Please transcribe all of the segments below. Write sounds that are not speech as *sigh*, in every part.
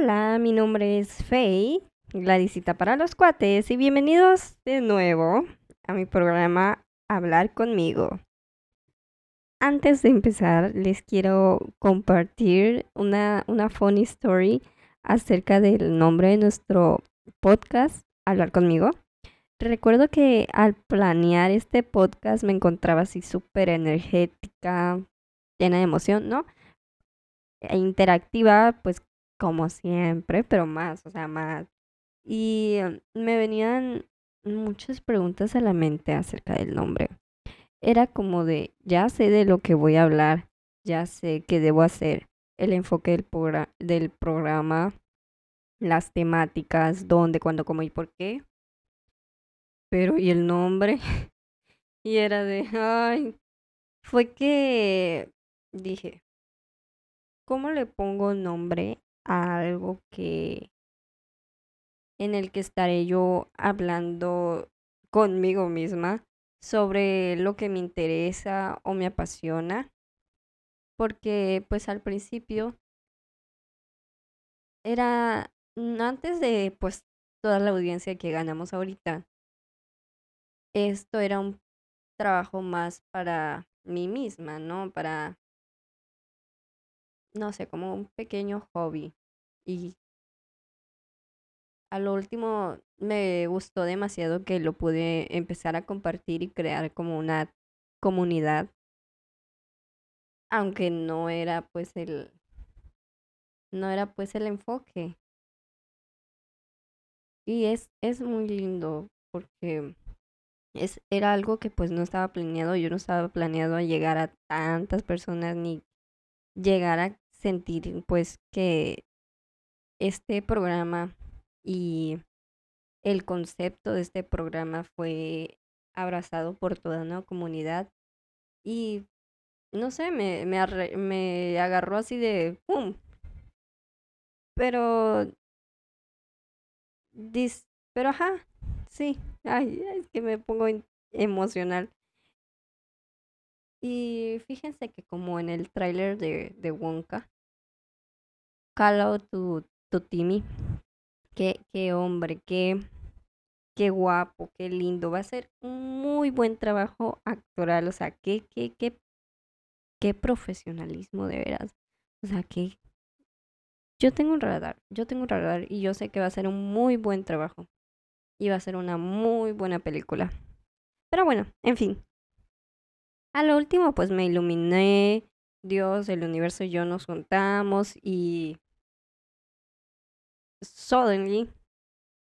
Hola, mi nombre es Faye, Gladysita para los cuates, y bienvenidos de nuevo a mi programa Hablar conmigo. Antes de empezar, les quiero compartir una, una funny story acerca del nombre de nuestro podcast, Hablar conmigo. Recuerdo que al planear este podcast me encontraba así súper energética, llena de emoción, ¿no? E interactiva, pues como siempre, pero más, o sea, más. Y em, me venían muchas preguntas a la mente acerca del nombre. Era como de, ya sé de lo que voy a hablar, ya sé qué debo hacer, el enfoque del, del programa, las temáticas, dónde, cuándo, cómo y por qué. Pero, ¿y el nombre? *laughs* y era de, ay, fue que dije, ¿cómo le pongo nombre algo que en el que estaré yo hablando conmigo misma sobre lo que me interesa o me apasiona? Porque pues al principio era antes de pues toda la audiencia que ganamos ahorita. Esto era un trabajo más para mí misma, ¿no? Para no sé, como un pequeño hobby. Y a lo último me gustó demasiado que lo pude empezar a compartir y crear como una comunidad. Aunque no era pues el no era pues el enfoque. Y es, es muy lindo porque es, era algo que pues no estaba planeado, yo no estaba planeado llegar a tantas personas ni llegar a sentir pues que este programa y el concepto de este programa fue abrazado por toda una comunidad y no sé, me, me, me agarró así de ¡pum! Pero dis, pero ajá, sí, ay, es que me pongo emocional. Y fíjense que como en el tráiler de, de Wonka, Call tu, tu Timmy, qué, qué hombre, qué, qué guapo, qué lindo. Va a ser un muy buen trabajo actoral, o sea, qué, qué, qué, qué profesionalismo de veras. O sea, que yo tengo un radar, yo tengo un radar y yo sé que va a ser un muy buen trabajo. Y va a ser una muy buena película. Pero bueno, en fin, a lo último, pues me iluminé, Dios, el universo y yo nos juntamos y suddenly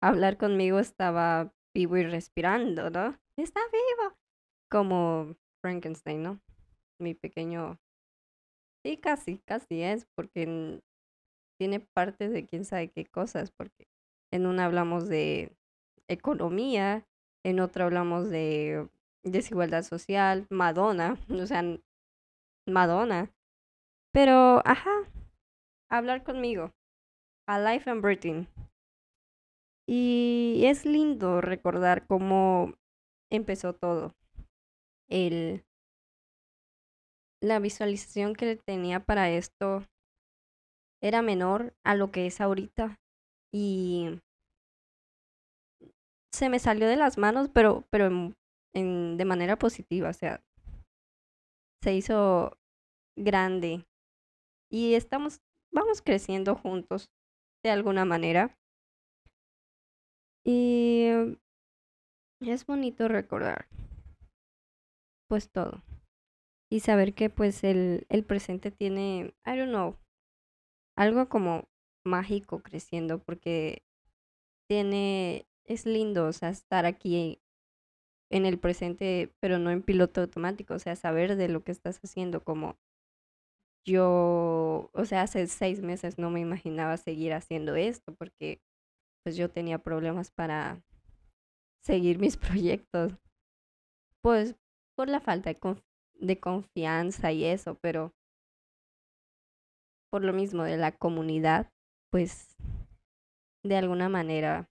hablar conmigo estaba vivo y respirando, ¿no? Está vivo. Como Frankenstein, ¿no? Mi pequeño... Sí, casi, casi es, porque tiene parte de quién sabe qué cosas, porque en una hablamos de economía, en otra hablamos de desigualdad social, Madonna, o sea, Madonna. Pero, ajá, hablar conmigo. A life and breathing. Y es lindo recordar cómo empezó todo. El, la visualización que tenía para esto era menor a lo que es ahorita. Y se me salió de las manos, pero, pero de manera positiva, o sea, se hizo grande y estamos, vamos creciendo juntos de alguna manera. Y es bonito recordar pues todo. Y saber que pues el, el presente tiene, I don't know, algo como mágico creciendo porque tiene, es lindo, o sea, estar aquí en el presente, pero no en piloto automático, o sea, saber de lo que estás haciendo, como yo, o sea, hace seis meses no me imaginaba seguir haciendo esto porque pues yo tenía problemas para seguir mis *laughs* proyectos, pues por la falta de, de confianza y eso, pero por lo mismo de la comunidad, pues de alguna manera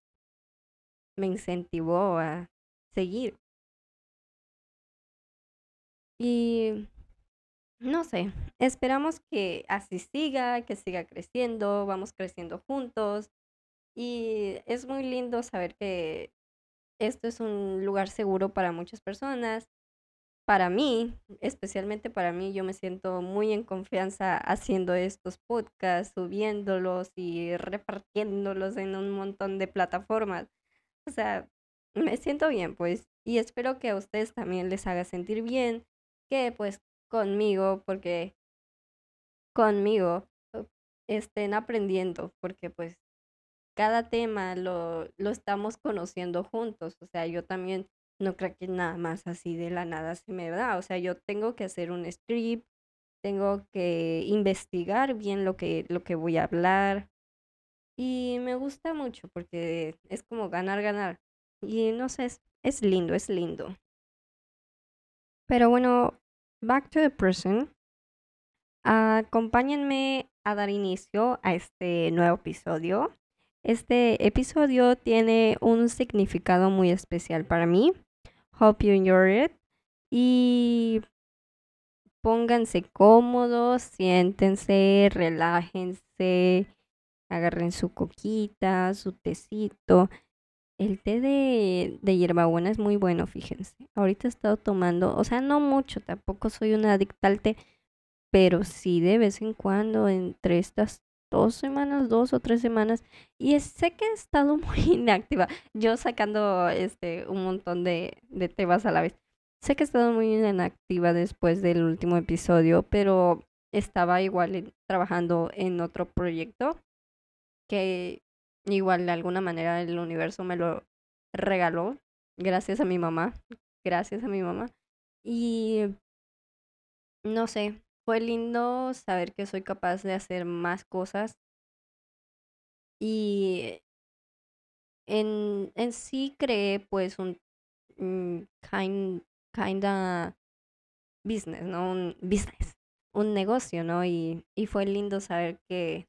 me incentivó a seguir. Y no sé, esperamos que así siga, que siga creciendo, vamos creciendo juntos y es muy lindo saber que esto es un lugar seguro para muchas personas. Para mí, especialmente para mí, yo me siento muy en confianza haciendo estos podcasts, subiéndolos y repartiéndolos en un montón de plataformas. O sea, me siento bien, pues, y espero que a ustedes también les haga sentir bien, que pues conmigo, porque conmigo uh, estén aprendiendo, porque pues cada tema lo, lo estamos conociendo juntos, o sea, yo también no creo que nada más así de la nada se me da, o sea, yo tengo que hacer un script, tengo que investigar bien lo que, lo que voy a hablar, y me gusta mucho porque es como ganar, ganar. Y no sé, es, es lindo, es lindo. Pero bueno, back to the present. Acompáñenme a dar inicio a este nuevo episodio. Este episodio tiene un significado muy especial para mí. Hope you enjoy it. Y pónganse cómodos, siéntense, relájense, agarren su coquita, su tecito. El té de, de hierbabuena es muy bueno, fíjense. Ahorita he estado tomando, o sea, no mucho, tampoco soy una adicta al té, pero sí de vez en cuando, entre estas dos semanas, dos o tres semanas, y sé que he estado *laughs* muy inactiva, yo sacando este un montón de, de temas a la vez. Sé que he estado muy inactiva después del último episodio, pero estaba igual trabajando en otro proyecto que igual de alguna manera el universo me lo regaló gracias a mi mamá, gracias a mi mamá. Y no sé, fue lindo saber que soy capaz de hacer más cosas. Y en, en sí creé pues un mm, kind, kinda business, ¿no? Un business, un negocio, ¿no? Y, y fue lindo saber que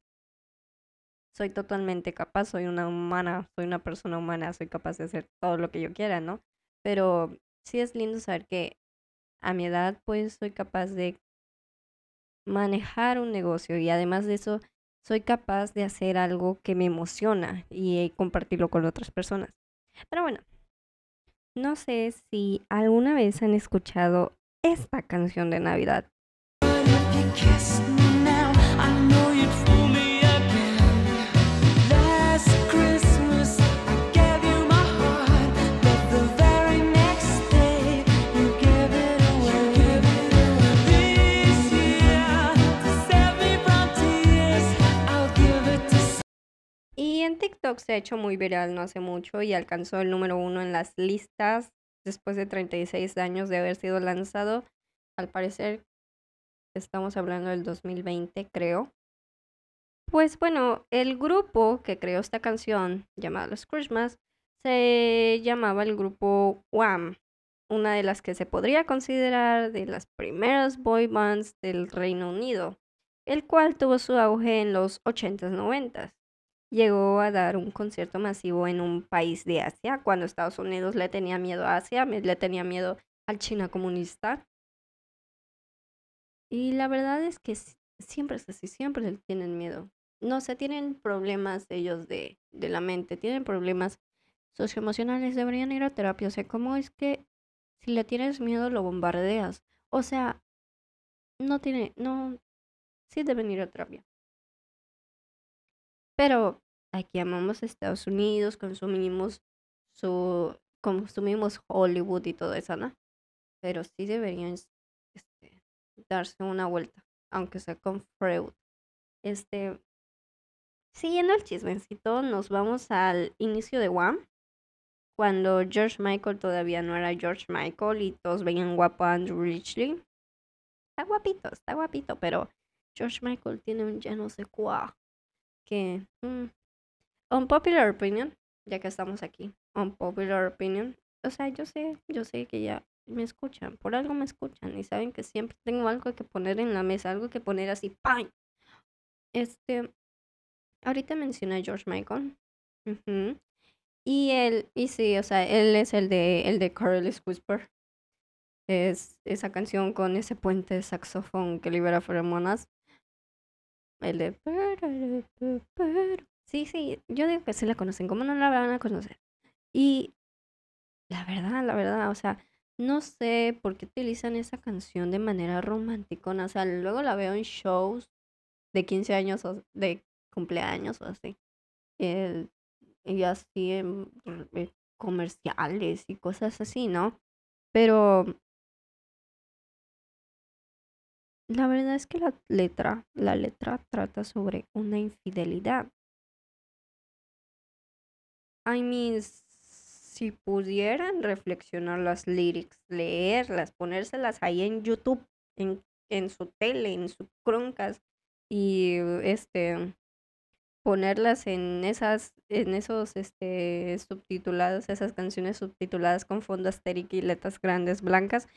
soy totalmente capaz, soy una humana, soy una persona humana, soy capaz de hacer todo lo que yo quiera, ¿no? Pero sí es lindo saber que a mi edad pues soy capaz de manejar un negocio y además de eso soy capaz de hacer algo que me emociona y compartirlo con otras personas. Pero bueno, no sé si alguna vez han escuchado esta canción de Navidad. Se ha hecho muy viral no hace mucho y alcanzó el número uno en las listas después de 36 años de haber sido lanzado. Al parecer, estamos hablando del 2020, creo. Pues bueno, el grupo que creó esta canción, llamada Los Christmas, se llamaba el grupo Wham, una de las que se podría considerar de las primeras boy bands del Reino Unido, el cual tuvo su auge en los 80s, 90s llegó a dar un concierto masivo en un país de Asia, cuando Estados Unidos le tenía miedo a Asia, le tenía miedo al China comunista. Y la verdad es que siempre es así, siempre le tienen miedo. No se tienen problemas ellos de, de la mente, tienen problemas socioemocionales, deberían ir a terapia. O sea, ¿cómo es que si le tienes miedo lo bombardeas? O sea, no tiene, no, sí deben ir a terapia. Pero aquí amamos Estados Unidos, consumimos su consumimos Hollywood y todo eso, ¿no? Pero sí deberían este, darse una vuelta, aunque sea con Freud. Este, siguiendo el chismecito, nos vamos al inicio de Wham, cuando George Michael todavía no era George Michael y todos veían guapo a Andrew Richley. Está guapito, está guapito, pero George Michael tiene un ya no sé cuá que... mm, popular opinion, ya que estamos aquí. popular opinion. O sea, yo sé, yo sé que ya me escuchan, por algo me escuchan y saben que siempre tengo algo que poner en la mesa, algo que poner así, ¡pam! Este, ahorita mencioné George Michael. Y él, y sí, o sea, él es el de, el de Careless Whisper. es esa canción con ese puente de saxofón que libera feromonas. El de... Sí, sí, yo digo que sí la conocen, ¿cómo no la van a conocer? Y la verdad, la verdad, o sea, no sé por qué utilizan esa canción de manera romántica. O sea, luego la veo en shows de 15 años o de cumpleaños o así. El, y así en, en comerciales y cosas así, ¿no? Pero la verdad es que la letra, la letra trata sobre una infidelidad. I mean, si pudieran reflexionar las lyrics, leerlas, ponérselas ahí en YouTube, en, en su tele, en su croncas y este ponerlas en esas en esos este subtitulados, esas canciones subtituladas con fondo astérico y letras grandes blancas.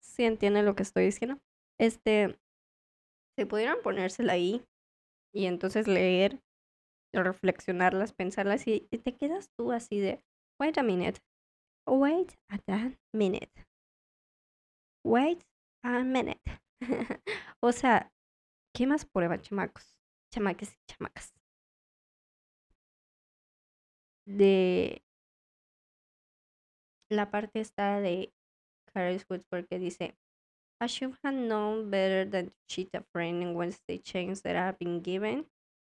Si entienden lo que estoy diciendo? Este si pudieran ponérsela ahí y entonces leer, reflexionarlas, pensarlas y te quedas tú así de Wait a minute. Wait a minute. Wait a minute. *laughs* o sea, ¿qué más prueba, chamacos? Chamaques y chamacas. De la parte esta de Carlos Woods porque dice I should have known better than to cheat a friend in Wednesday chance that I've been given.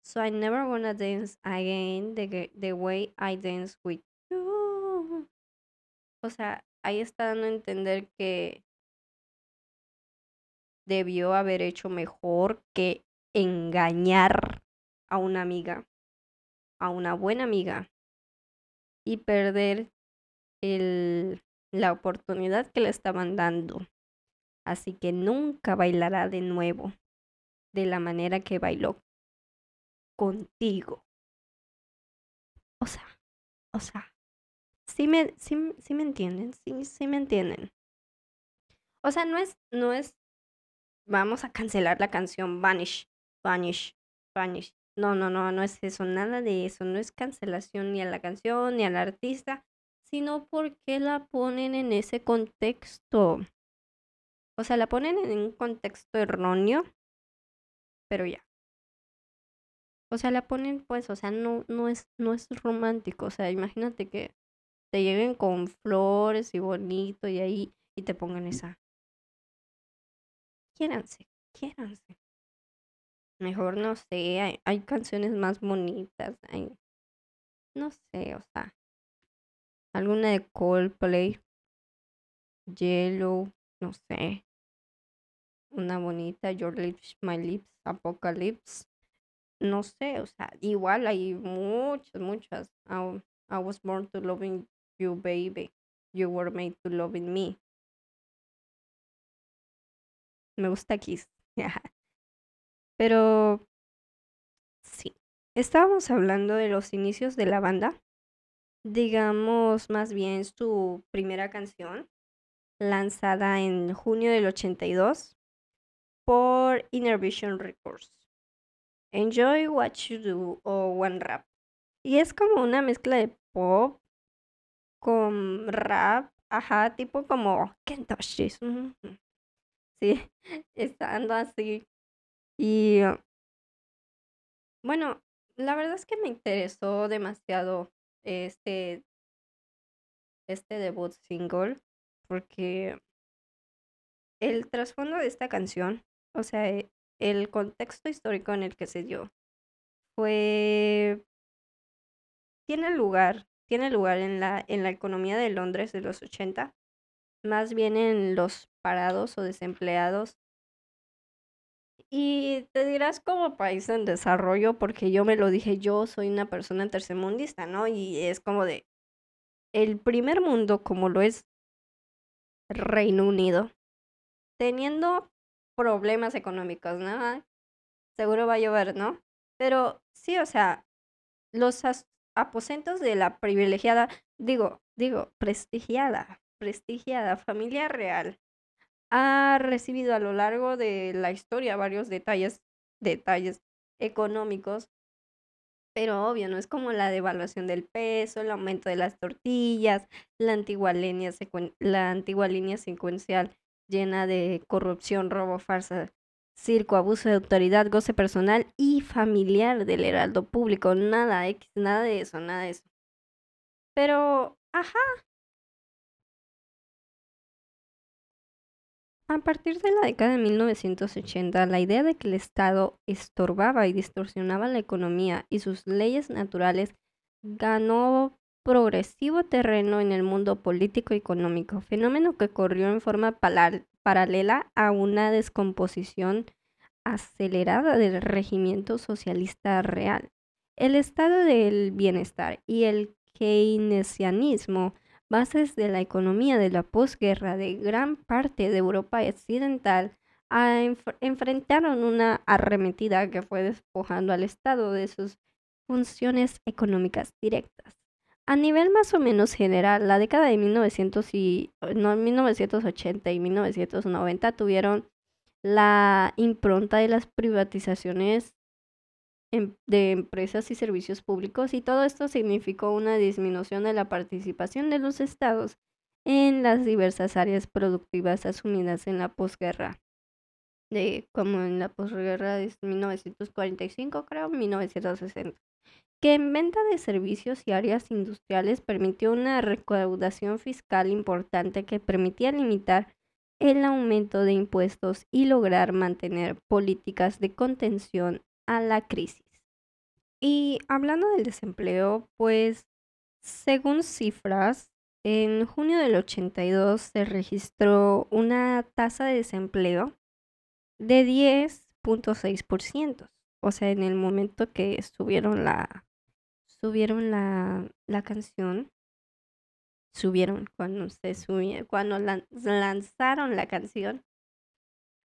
So I never wanna dance again the, the way I dance with o sea, ahí está dando a entender que debió haber hecho mejor que engañar a una amiga, a una buena amiga, y perder el, la oportunidad que le estaban dando. Así que nunca bailará de nuevo de la manera que bailó contigo. O sea, o sea, sí me, sí, me entienden, sí, sí me entienden. O sea, no es, no es, vamos a cancelar la canción Vanish, Vanish, Vanish. No, no, no, no es eso, nada de eso, no es cancelación ni a la canción ni al artista, sino porque la ponen en ese contexto. O sea, la ponen en un contexto erróneo, pero ya. O sea, la ponen pues, o sea, no, no es, no es romántico. O sea, imagínate que te lleguen con flores y bonito y ahí y te pongan esa. Quiéranse, quiéranse. Mejor no sé, hay, hay canciones más bonitas. Hay, no sé, o sea, alguna de Coldplay, Yellow, no sé. Una bonita, Your Lips, My Lips, Apocalypse. No sé, o sea, igual hay muchas, muchas. I, I was born to loving you, baby. You were made to love in me. Me gusta Kiss. *laughs* Pero sí. Estábamos hablando de los inicios de la banda. Digamos más bien su primera canción, lanzada en junio del 82 por Inner Vision Records. Enjoy What You Do o One Rap. Y es como una mezcla de pop, con rap, ajá, tipo como Kentoshi. Sí, *laughs* estando así. Y bueno, la verdad es que me interesó demasiado este, este debut single porque el trasfondo de esta canción, o sea, e, el contexto histórico en el que se dio, fue... tiene lugar tiene lugar en la, en la economía de Londres de los 80, más bien en los parados o desempleados. Y te dirás como país en desarrollo, porque yo me lo dije, yo soy una persona tercermundista, ¿no? Y es como de el primer mundo, como lo es Reino Unido, teniendo problemas económicos, ¿no? Seguro va a llover, ¿no? Pero sí, o sea, los, aposentos de la privilegiada, digo, digo, prestigiada, prestigiada familia real ha recibido a lo largo de la historia varios detalles, detalles económicos Pero obvio, no es como la devaluación del peso, el aumento de las tortillas, la antigua línea, la antigua línea secuencial llena de corrupción, robo, farsa, circo, abuso de autoridad, goce personal y familiar del heraldo público. Nada, X, nada de eso, nada de eso. Pero, ajá. A partir de la década de 1980, la idea de que el Estado estorbaba y distorsionaba la economía y sus leyes naturales ganó progresivo terreno en el mundo político y económico, fenómeno que corrió en forma paralela a una descomposición acelerada del regimiento socialista real. El estado del bienestar y el keynesianismo, bases de la economía de la posguerra de gran parte de Europa occidental, enfrentaron una arremetida que fue despojando al Estado de sus funciones económicas directas. A nivel más o menos general, la década de 1900 y, no, 1980 y 1990 tuvieron la impronta de las privatizaciones de empresas y servicios públicos y todo esto significó una disminución de la participación de los estados en las diversas áreas productivas asumidas en la posguerra, de, como en la posguerra de 1945 creo, 1960 que en venta de servicios y áreas industriales permitió una recaudación fiscal importante que permitía limitar el aumento de impuestos y lograr mantener políticas de contención la crisis. Y hablando del desempleo, pues según cifras, en junio del 82 se registró una tasa de desempleo de 10.6%. O sea, en el momento que subieron la, subieron la, la canción, subieron cuando se subieron, cuando lanzaron la canción,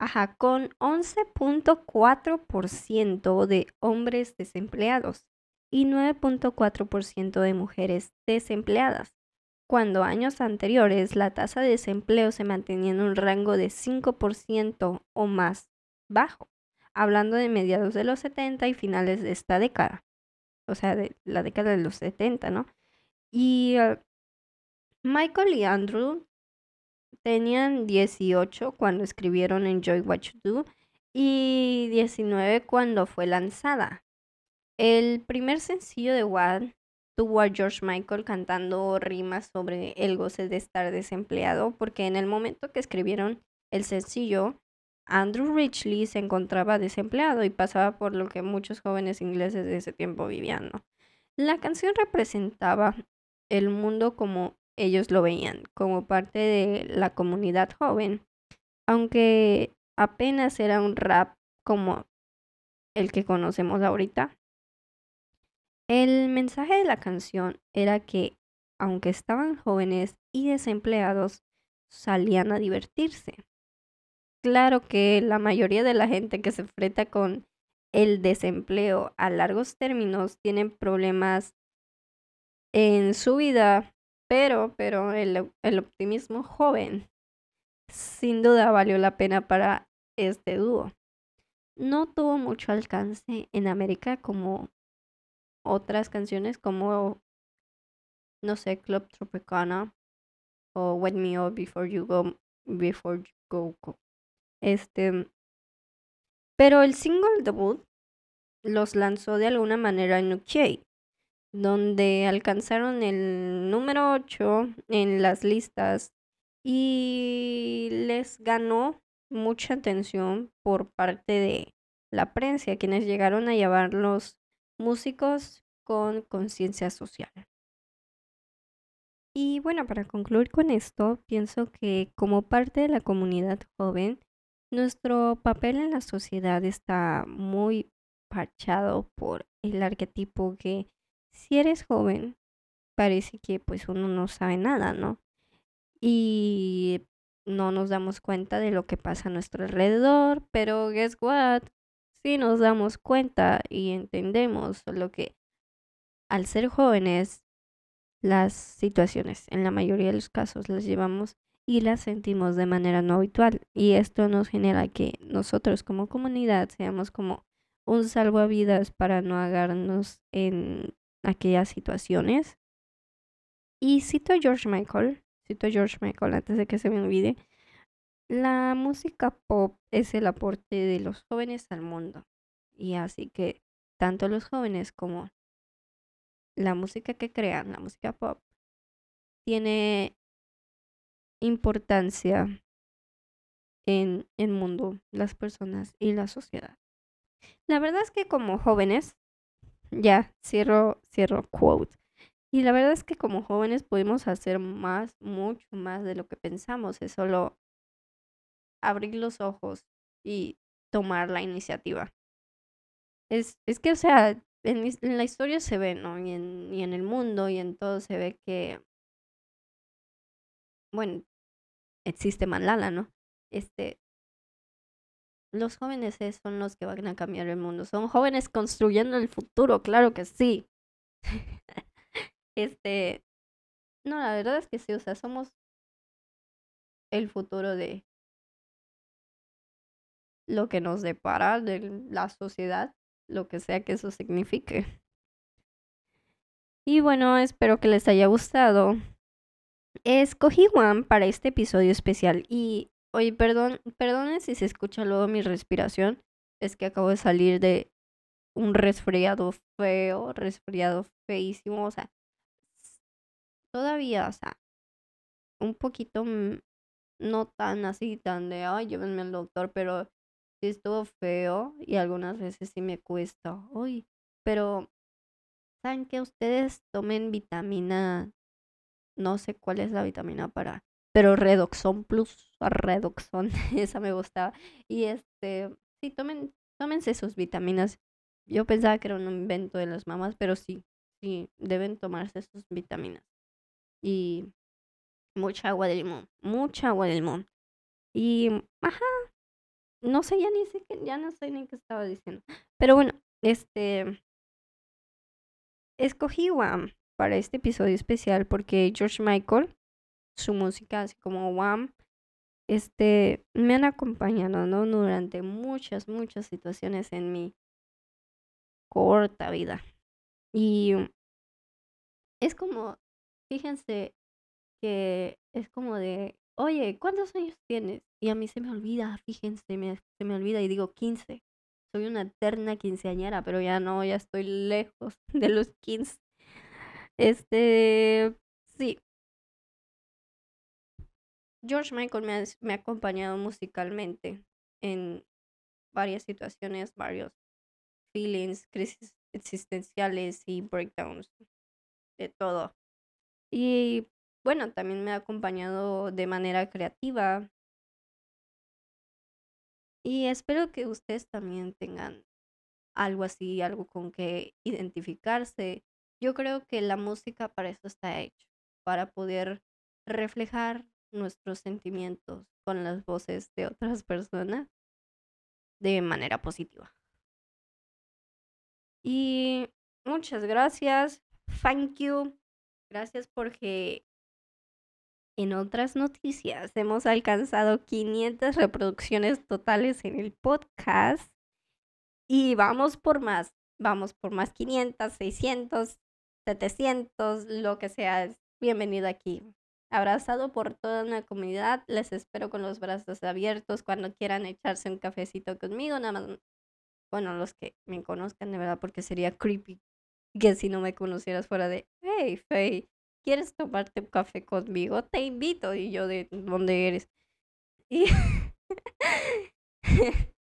ajá, con 11.4% de hombres desempleados y 9.4% de mujeres desempleadas, cuando años anteriores la tasa de desempleo se mantenía en un rango de 5% o más bajo, hablando de mediados de los 70 y finales de esta década o sea, de la década de los 70, ¿no? Y ah, Michael y Andrew tenían 18 cuando escribieron Enjoy What You Do y 19 cuando fue lanzada. El primer sencillo de What tuvo a George Michael cantando rimas sobre el goce de estar desempleado, porque en el momento que escribieron el sencillo, Andrew Richley se encontraba desempleado y pasaba por lo que muchos jóvenes ingleses de ese tiempo vivían. La canción representaba el mundo como ellos lo veían, como parte de la comunidad joven, aunque apenas era un rap como el que conocemos ahorita. El mensaje de la canción era que, aunque estaban jóvenes y desempleados, salían a divertirse claro que la mayoría de la gente que se enfrenta con el desempleo a largos términos tienen problemas en su vida, pero, pero el, el optimismo joven sin duda valió la pena para este dúo. No tuvo mucho alcance en América como otras canciones como, no sé, Club Tropicana o Wet Me Up Before You Go, Before You Go, este, pero el single debut los lanzó de alguna manera en UK, donde alcanzaron el número 8 en las listas y les ganó mucha atención por parte de la prensa, quienes llegaron a llevar los músicos con conciencia social. Y bueno, para concluir con esto, pienso que como parte de la comunidad joven, nuestro papel en la sociedad está muy parchado por el arquetipo que si eres joven, parece que pues uno no sabe nada, ¿no? Y no nos damos cuenta de lo que pasa a nuestro alrededor, pero guess what? Si nos damos cuenta y entendemos lo que al ser jóvenes, las situaciones en la mayoría de los casos las llevamos y las sentimos de manera no habitual. Y esto nos genera que nosotros como comunidad seamos como un salvavidas para no agarrarnos en aquellas situaciones. Y cito a George Michael, cito a George Michael antes de que se me olvide. La música pop es el aporte de los jóvenes al mundo. Y así que tanto los jóvenes como la música que crean, la música pop, tiene importancia en el mundo, las personas y la sociedad. La verdad es que como jóvenes, ya cierro, cierro quote. Y la verdad es que como jóvenes podemos hacer más, mucho más de lo que pensamos. Es solo abrir los ojos y tomar la iniciativa. Es, es que, o sea, en, la historia se ve, ¿no? Y en, y en el mundo y en todo se ve que, bueno, existe Malala, ¿no? Este, los jóvenes son los que van a cambiar el mundo. Son jóvenes construyendo el futuro, claro que sí. *laughs* este, no, la verdad es que sí, o sea, somos el futuro de lo que nos depara de la sociedad, lo que sea que eso signifique. Y bueno, espero que les haya gustado. Escogí One para este episodio especial y Oye, perdón, perdone si se escucha luego mi respiración. Es que acabo de salir de un resfriado feo, resfriado feísimo. O sea, todavía, o sea, un poquito no tan así, tan de, ay, llévenme al doctor, pero sí estuvo feo y algunas veces sí me cuesta. Uy, pero, ¿saben que ustedes tomen vitamina? No sé cuál es la vitamina para pero Redoxon Plus, Redoxon, *laughs* esa me gustaba. Y este, sí, tomen, tómense sus vitaminas. Yo pensaba que era un invento de las mamás, pero sí, sí, deben tomarse sus vitaminas. Y mucha agua de limón, mucha agua de limón. Y, ajá, no sé, ya ni sé, ya no sé ni qué estaba diciendo. Pero bueno, este, escogí Wham para este episodio especial porque George Michael su música, así como Wham, este, me han acompañado. Durante muchas, muchas situaciones en mi corta vida. Y es como, fíjense que es como de, oye, ¿cuántos años tienes? Y a mí se me olvida, fíjense, se me olvida y digo 15. Soy una eterna quinceañera, pero ya no, ya estoy lejos *laughs* de los 15. Este, sí, George Michael me ha, acompañado musicalmente en varias situaciones, varios feelings, crisis existenciales y breakdowns, de todo. Y bueno, también me ha acompañado de manera creativa. Y espero que ustedes también tengan algo así, algo con que identificarse. Yo creo que la música para eso está hecho, para poder reflejar nuestros sentimientos con las voces de otras personas de manera positiva. Y muchas gracias. Thank you. Gracias porque en otras noticias hemos alcanzado 500 reproducciones totales en el podcast. Y vamos por más. Vamos por más 500, 600, 700, lo que sea. Bienvenido aquí abrazado por toda una comunidad. Les espero con los brazos abiertos cuando quieran echarse un cafecito conmigo. Nada más, bueno, los que me conozcan de verdad, porque sería creepy que si no me conocieras fuera de, hey, Faye, ¿quieres tomarte un café conmigo? Te invito. Y yo de, ¿dónde eres? Y *laughs*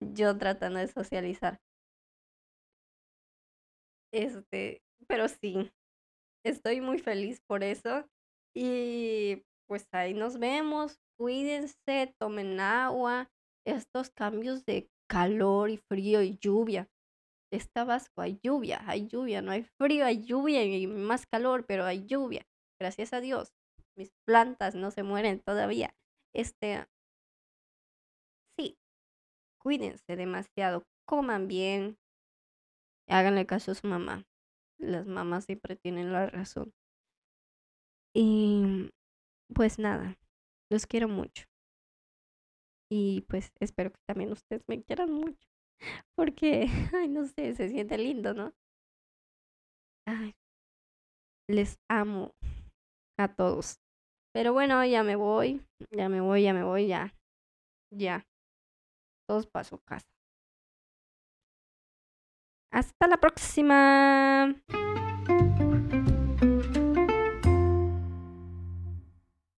yo tratando de socializar. Este, pero sí, estoy muy feliz por eso. Y pues ahí nos vemos. Cuídense, tomen agua. Estos cambios de calor y frío y lluvia. Está Vasco, hay lluvia, hay lluvia, no hay frío, hay lluvia y más calor, pero hay lluvia. Gracias a Dios. Mis plantas no se mueren todavía. Este. Sí. Cuídense demasiado. Coman bien. Háganle caso a su mamá. Las mamás siempre tienen la razón. Y pues nada, los quiero mucho. Y pues espero que también ustedes me quieran mucho. *laughs* Porque, ay, no sé, se siente lindo, ¿no? Ay, les amo a todos. Pero bueno, ya me voy, ya me voy, ya me voy, ya. Ya. Todos paso casa. Hasta la próxima.